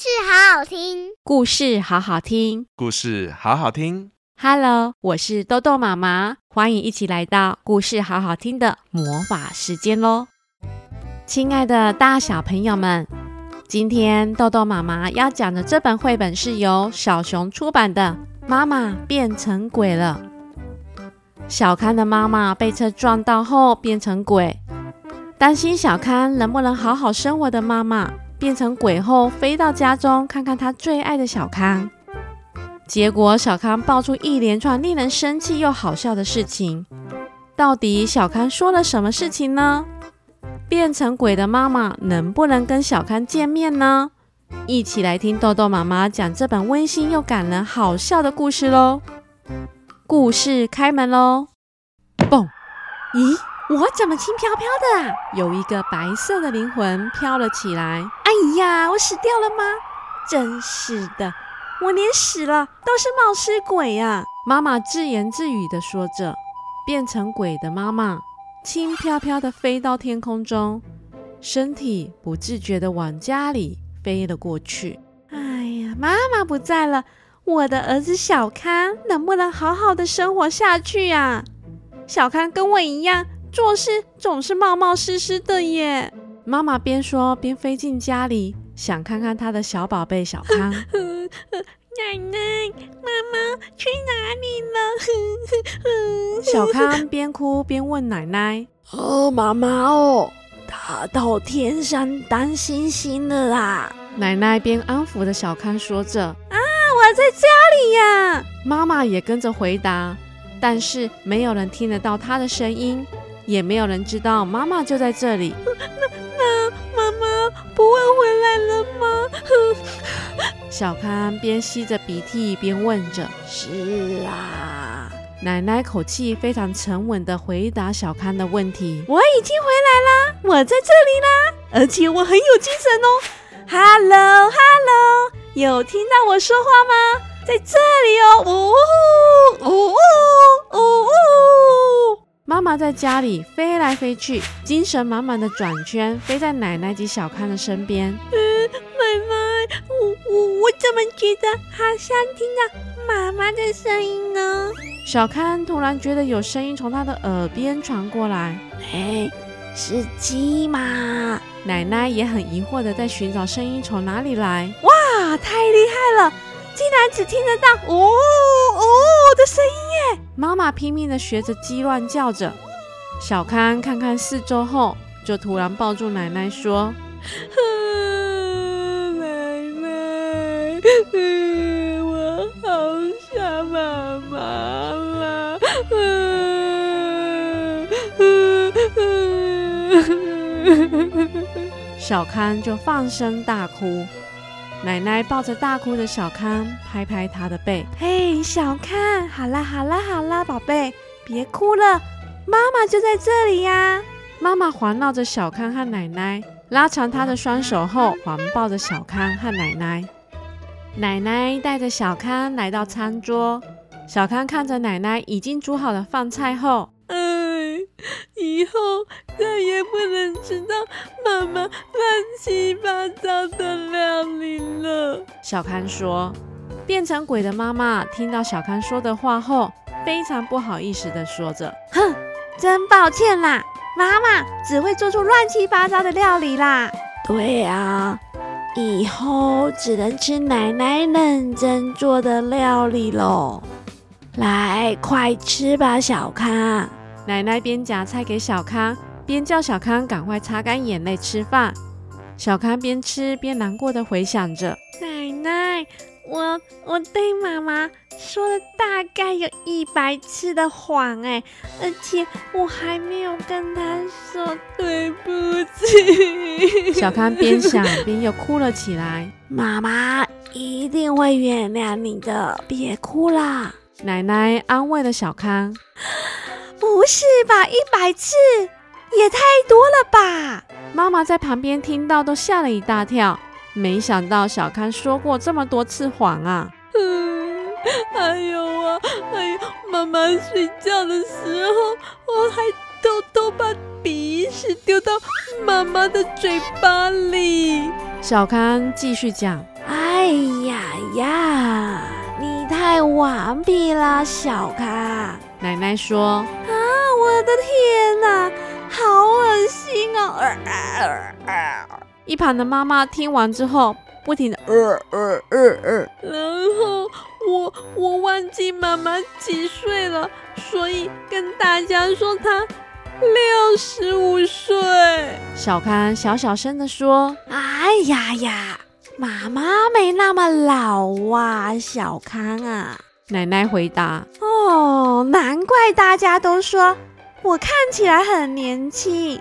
事好好听，故事好好听，故事好好听。Hello，我是豆豆妈妈，欢迎一起来到故事好好听的魔法时间喽！亲爱的大小朋友们，今天豆豆妈妈要讲的这本绘本是由小熊出版的《妈妈变成鬼了》。小康的妈妈被车撞到后变成鬼，担心小康能不能好好生活的妈妈。变成鬼后，飞到家中看看他最爱的小康。结果，小康爆出一连串令人生气又好笑的事情。到底小康说了什么事情呢？变成鬼的妈妈能不能跟小康见面呢？一起来听豆豆妈妈讲这本温馨又感人、好笑的故事喽！故事开门喽！嘣！咦？我怎么轻飘飘的啊？有一个白色的灵魂飘了起来。哎呀，我死掉了吗？真是的，我连死了都是冒失鬼呀！妈妈自言自语地说着。变成鬼的妈妈轻飘飘地飞到天空中，身体不自觉地往家里飞了过去。哎呀，妈妈不在了，我的儿子小康能不能好好的生活下去呀？小康跟我一样。做事总是冒冒失失的耶！妈妈边说边飞进家里，想看看她的小宝贝小康。奶奶，妈妈去哪里了？小康边哭边问奶奶：“哦，妈妈哦，他到天上当星星了啦！”奶奶边安抚着小康说着：“啊，我在家里呀！”妈妈也跟着回答，但是没有人听得到她的声音。也没有人知道妈妈就在这里。那那妈妈不会回来了吗？小康边吸着鼻涕边问着。是啊，奶奶口气非常沉稳地回答小康的问题。我已经回来啦，我在这里啦，而且我很有精神哦。Hello Hello，有听到我说话吗？在这里哦。呜呜呜呜。妈妈在家里飞来飞去，精神满满的转圈，飞在奶奶及小康的身边。嗯，奶奶，我我我怎么觉得好像听到妈妈的声音呢？小康突然觉得有声音从他的耳边传过来。哎，是鸡吗？奶奶也很疑惑的在寻找声音从哪里来。哇，太厉害了！竟然只听得到“呜呜”的声音耶！妈妈拼命地学着鸡乱叫着。小康看看四周后，就突然抱住奶奶说：“奶奶，我好想妈妈了。”小康就放声大哭。奶奶抱着大哭的小康，拍拍他的背。嘿，小康，好啦，好啦，好啦，宝贝，别哭了，妈妈就在这里呀。妈妈环绕着小康和奶奶，拉长她的双手后，环抱着小康和奶奶。奶奶带着小康来到餐桌，小康看着奶奶已经煮好的饭菜后。以后再也不能吃到妈妈乱七八糟的料理了。小康说：“变成鬼的妈妈听到小康说的话后，非常不好意思的说着：‘哼，真抱歉啦，妈妈只会做出乱七八糟的料理啦。’对啊，以后只能吃奶奶认真做的料理喽。来，快吃吧，小康。”奶奶边夹菜给小康，边叫小康赶快擦干眼泪吃饭。小康边吃边难过的回想着：“奶奶，我我对妈妈说了大概有一百次的谎，哎，而且我还没有跟她说对不起。”小康边想边又哭了起来。妈妈一定会原谅你的，别哭啦。奶奶安慰了小康。不是吧，一百次也太多了吧！妈妈在旁边听到都吓了一大跳，没想到小康说过这么多次谎啊！嗯，还有啊，还有妈妈睡觉的时候，我还偷偷把鼻屎丢到妈妈的嘴巴里。小康继续讲：哎呀呀，你太顽皮了，小康。奶奶说：“啊，我的天哪，好恶心哦！”一旁的妈妈听完之后，不停的呃呃呃呃，然后我我忘记妈妈几岁了，所以跟大家说她六十五岁。小康小小声的说：“哎呀呀，妈妈没那么老啊，小康啊。”奶奶回答：“哦，难怪大家都说我看起来很年轻。”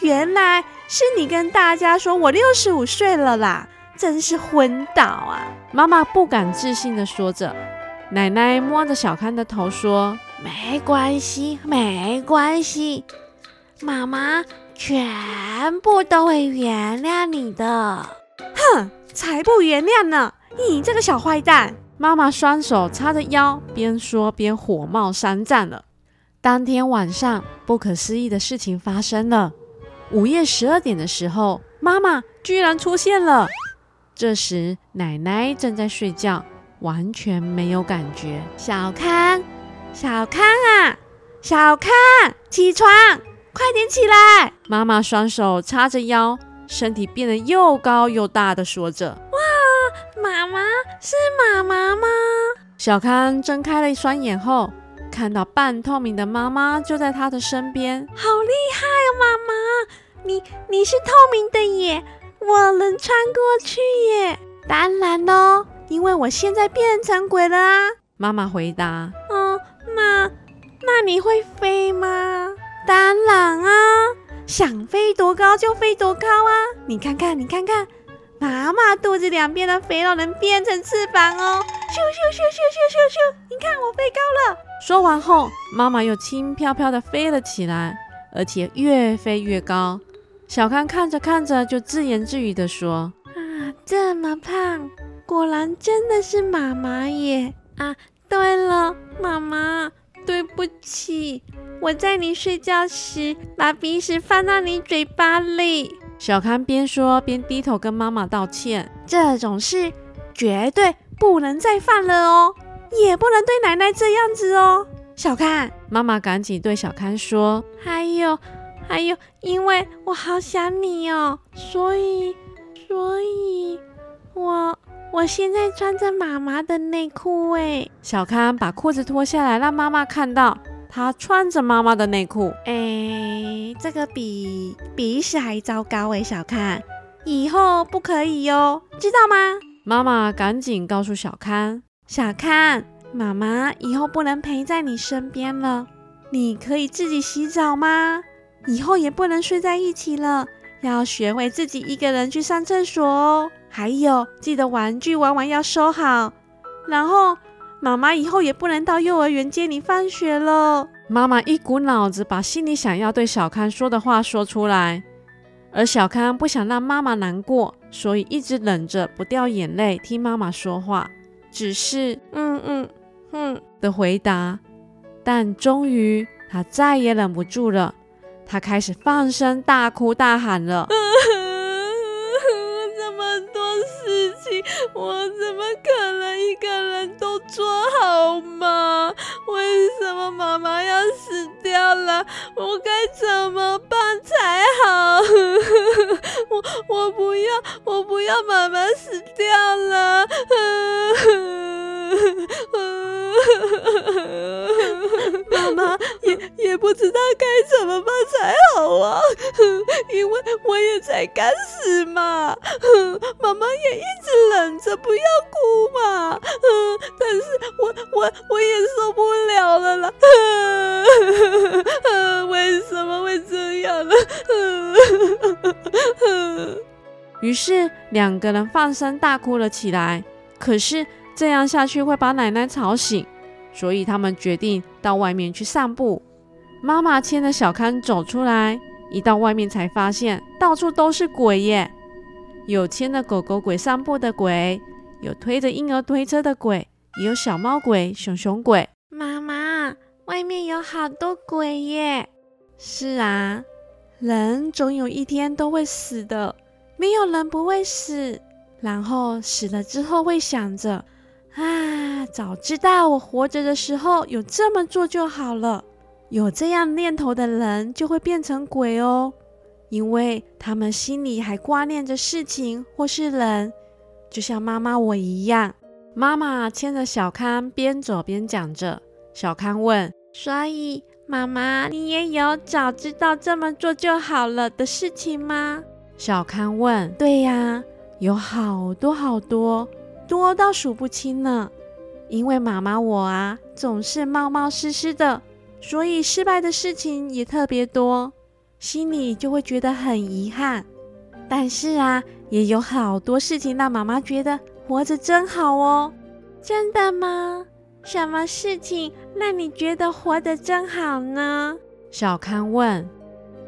原来是你跟大家说我六十五岁了啦，真是昏倒啊！妈妈不敢置信地说着。奶奶摸着小康的头说：“没关系，没关系，妈妈全部都会原谅你的。”哼，才不原谅呢！你这个小坏蛋！妈妈双手叉着腰，边说边火冒三丈了。当天晚上，不可思议的事情发生了。午夜十二点的时候，妈妈居然出现了。这时，奶奶正在睡觉，完全没有感觉。小康，小康啊，小康，起床，快点起来！妈妈双手叉着腰，身体变得又高又大的说着：“哇，妈妈是妈妈吗？”小康睁开了一双眼后，看到半透明的妈妈就在他的身边。好厉害哦，妈妈！你你是透明的耶，我能穿过去耶。当然喽，因为我现在变成鬼了啊。妈妈回答。嗯，那那你会飞吗？当然啊，想飞多高就飞多高啊。你看看，你看看，妈妈肚子两边的肥肉能变成翅膀哦。咻咻咻咻咻咻咻，你看我飞高了。说完后，妈妈又轻飘飘的飞了起来，而且越飞越高。小康看着看着，就自言自语的说：“啊，这么胖，果然真的是妈妈耶！啊，对了，妈妈，对不起，我在你睡觉时把鼻屎放到你嘴巴里。”小康边说边低头跟妈妈道歉：“这种事绝对不能再犯了哦，也不能对奶奶这样子哦。”小康，妈妈赶紧对小康说：“还有。”还有，因为我好想你哦，所以，所以我我现在穿着妈妈的内裤诶。小康把裤子脱下来，让妈妈看到他穿着妈妈的内裤。诶，这个比比屎还糟糕诶，小康，以后不可以哟，知道吗？妈妈赶紧告诉小康，小康，妈妈以后不能陪在你身边了，你可以自己洗澡吗？以后也不能睡在一起了，要学会自己一个人去上厕所哦。还有，记得玩具玩完要收好。然后，妈妈以后也不能到幼儿园接你放学了。妈妈一股脑子把心里想要对小康说的话说出来，而小康不想让妈妈难过，所以一直忍着不掉眼泪听妈妈说话，只是嗯嗯嗯的回答。但终于，他再也忍不住了。他开始放声大哭大喊了。这我怎么可能一个人都做好吗？为什么妈妈要死掉了？我该怎么办才好？我我不要，我不要妈妈死掉了。妈妈也不知道该怎么办才好啊，因为我也才刚死嘛，妈妈也一直忍着不要哭嘛，但是我我我也受不了了啦，为什么会这样呢？于是两个人放声大哭了起来，可是这样下去会把奶奶吵醒。所以他们决定到外面去散步。妈妈牵着小康走出来，一到外面才发现到处都是鬼耶！有牵着狗狗鬼散步的鬼，有推着婴儿推车的鬼，也有小猫鬼、熊熊鬼。妈妈，外面有好多鬼耶！是啊，人总有一天都会死的，没有人不会死。然后死了之后会想着，啊，早知道我活着的时候有这么做就好了。有这样念头的人就会变成鬼哦，因为他们心里还挂念着事情或是人，就像妈妈我一样。妈妈牵着小康边走边讲着。小康问：“所以，妈妈，你也有早知道这么做就好了的事情吗？”小康问：“对呀，有好多好多，多到数不清呢。因为妈妈我啊，总是冒冒失失的，所以失败的事情也特别多，心里就会觉得很遗憾。但是啊，也有好多事情让妈妈觉得。”活着真好哦，真的吗？什么事情让你觉得活得真好呢？小康问。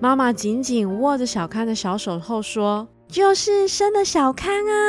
妈妈紧紧握着小康的小手后说：“就是生了小康啊！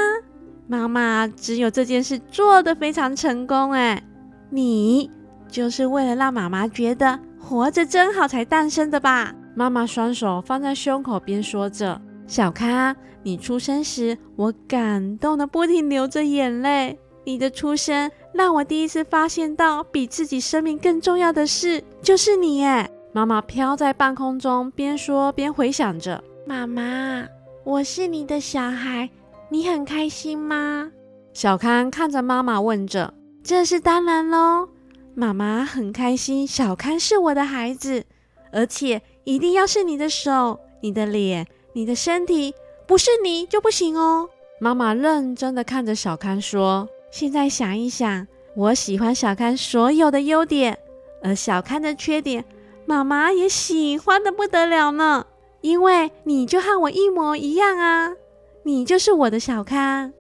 妈妈只有这件事做得非常成功哎，你就是为了让妈妈觉得活着真好才诞生的吧？”妈妈双手放在胸口边说着：“小康。”你出生时，我感动的不停流着眼泪。你的出生让我第一次发现到，比自己生命更重要的事就是你。耶。妈妈飘在半空中，边说边回想着：“妈妈，我是你的小孩，你很开心吗？”小康看着妈妈问着：“这是当然喽，妈妈很开心。小康是我的孩子，而且一定要是你的手、你的脸、你的身体。”不是你就不行哦。妈妈认真的看着小康说：“现在想一想，我喜欢小康所有的优点，而小康的缺点，妈妈也喜欢的不得了呢。因为你就和我一模一样啊，你就是我的小康。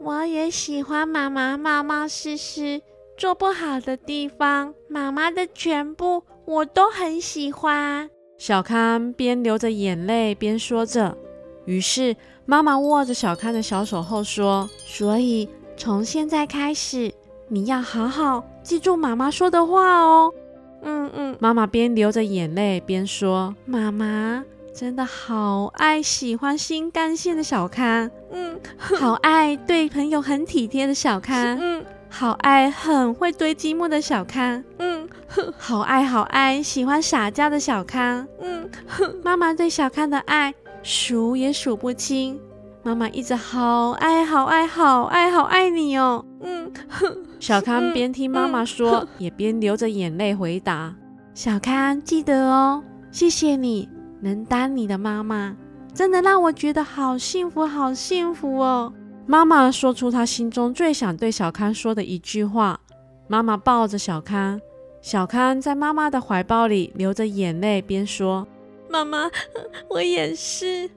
我也喜欢妈妈冒冒失失做不好的地方，妈妈的全部我都很喜欢。”小康边流着眼泪边说着。于是，妈妈握着小康的小手后说：“所以从现在开始，你要好好记住妈妈说的话哦。”嗯嗯，妈妈边流着眼泪边说：“妈妈真的好爱喜欢新干线的小康，嗯，好爱对朋友很体贴的小康，嗯，好爱很会堆积木的小康，嗯，好爱好爱喜欢撒娇的小康，嗯，妈妈对小康的爱。”数也数不清，妈妈一直好爱好爱好爱好爱你哦。嗯，小康边听妈妈说，嗯、也边流着眼泪回答：“小康，记得哦，谢谢你能当你的妈妈，真的让我觉得好幸福，好幸福哦。”妈妈说出她心中最想对小康说的一句话。妈妈抱着小康，小康在妈妈的怀抱里流着眼泪，边说。妈妈，我也是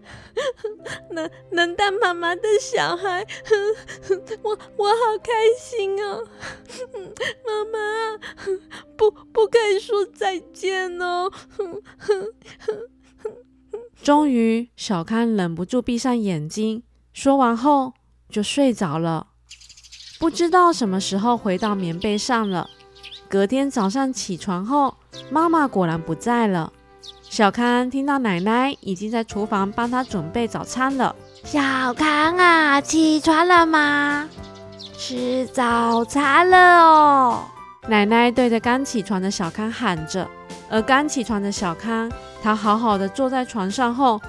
能能当妈妈的小孩，我我好开心哦！妈妈，不不可以说再见哦！终于，小康忍不住闭上眼睛，说完后就睡着了。不知道什么时候回到棉被上了。隔天早上起床后，妈妈果然不在了。小康听到奶奶已经在厨房帮他准备早餐了。小康啊，起床了吗？吃早餐了哦！奶奶对着刚起床的小康喊着。而刚起床的小康，他好好的坐在床上后，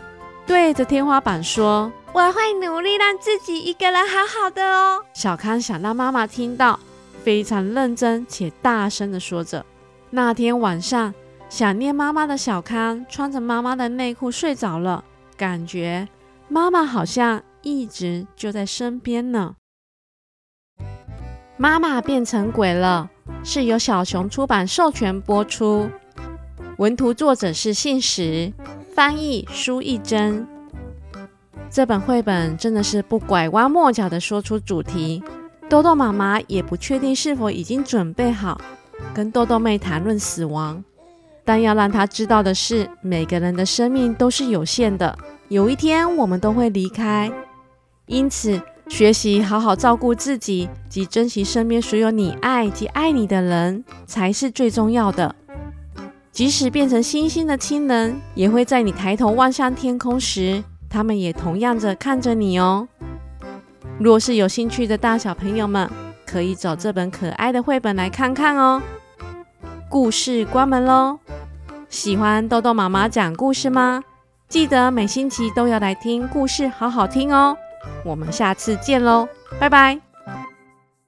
对着天花板说：“我会努力让自己一个人好好的哦。”小康想让妈妈听到，非常认真且大声的说着。那天晚上。想念妈妈的小康穿着妈妈的内裤睡着了，感觉妈妈好像一直就在身边呢。妈妈变成鬼了，是由小熊出版授权播出，文图作者是信实，翻译苏懿祯。这本绘本真的是不拐弯抹角的说出主题，豆豆妈妈也不确定是否已经准备好跟豆豆妹谈论死亡。但要让她知道的是，每个人的生命都是有限的，有一天我们都会离开。因此，学习好好照顾自己及珍惜身边所有你爱及爱你的人，才是最重要的。即使变成星星的亲人，也会在你抬头望向天空时，他们也同样着看着你哦。若是有兴趣的大小朋友们，可以找这本可爱的绘本来看看哦。故事关门喽！喜欢豆豆妈妈讲故事吗？记得每星期都要来听故事，好好听哦。我们下次见喽，拜拜。